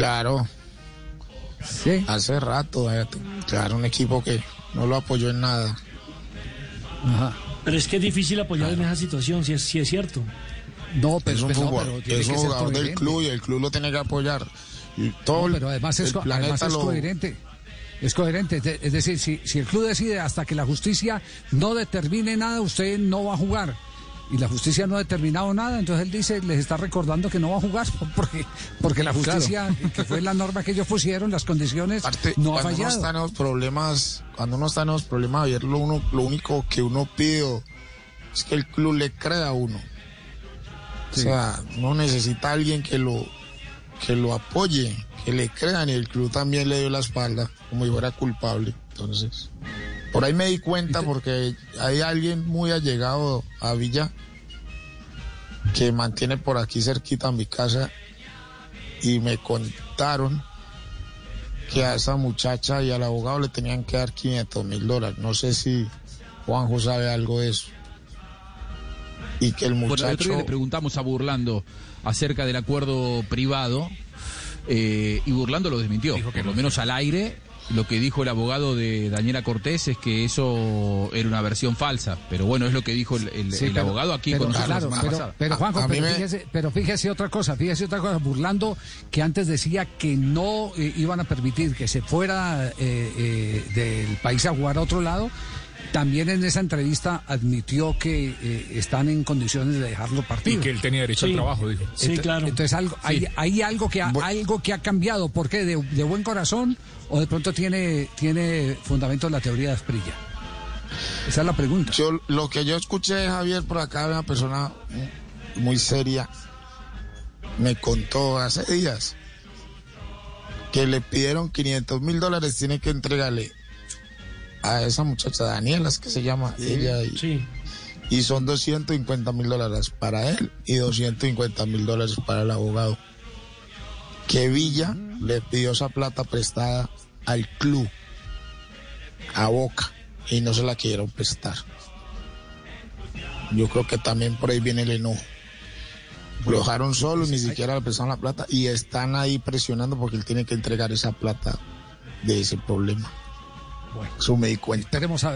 Claro, Sí. hace rato, eh, claro, un equipo que no lo apoyó en nada. Ajá. Pero es que es difícil apoyar en esa situación, si es, si es cierto. No, pero es un, pues no, pero tiene es un jugador del club y el club lo tiene que apoyar. Y todo No, pero además es, el co- planeta además es lo- coherente. Es coherente. Es decir, si, si el club decide hasta que la justicia no determine nada, usted no va a jugar. Y la justicia no ha determinado nada, entonces él dice, les está recordando que no va a jugar, porque, porque la justicia, que fue la norma que ellos pusieron, las condiciones, no ha cuando uno fallado. está en los problemas, cuando uno está en los problemas, ayer lo, uno, lo único que uno pide es que el club le crea a uno. Sí. O sea, uno necesita a alguien que lo, que lo apoye, que le crean y el club también le dio la espalda, como si fuera culpable. Entonces, por ahí me di cuenta porque hay alguien muy allegado a Villa que mantiene por aquí cerquita mi casa y me contaron que a esa muchacha y al abogado le tenían que dar 500 mil dólares. No sé si Juanjo sabe algo de eso. Y que el Bueno, el otro muchacho... día le preguntamos a Burlando acerca del acuerdo privado eh, y Burlando lo desmintió, por lo menos al aire. Lo que dijo el abogado de Daniela Cortés es que eso era una versión falsa, pero bueno, es lo que dijo el, el- Sí, el pero- abogado aquí pero, con nosotros claro, la semana pero, pasada. pero, A- Juanjo, pero, me- fíjese, pero fíjese otra cosa, fíjese otra cosa, burlando que antes decía que no eh, iban a permitir que se fuera eh, eh, del país a jugar a otro lado. También en esa entrevista admitió que eh, están en condiciones de dejarlo Y partir. que él tenía derecho Sí. al trabajo, dijo. Sí, Ento- claro. Entonces algo, hay, hay algo que ha, algo que ha cambiado. ¿Por qué? ¿De, de buen corazón o de pronto tiene, tiene fundamento la teoría de Asprilla? Esa es la pregunta. Yo, lo que yo escuché de Javier por acá, una persona muy seria, me contó hace días que le pidieron 500 mil dólares, tiene que entregarle a esa muchacha, Daniela, es que se llama ella, y, Sí. y son 250 mil dólares para él y 250 mil dólares para el abogado. Que Villa le pidió esa plata prestada al club, a Boca, y no se la quisieron prestar. Yo creo que también por ahí viene el enojo. Lo dejaron solo, ni siquiera le prestaron la plata y están ahí presionando porque él tiene que entregar esa plata de ese problema. Eso me di cuenta. Esperemos a.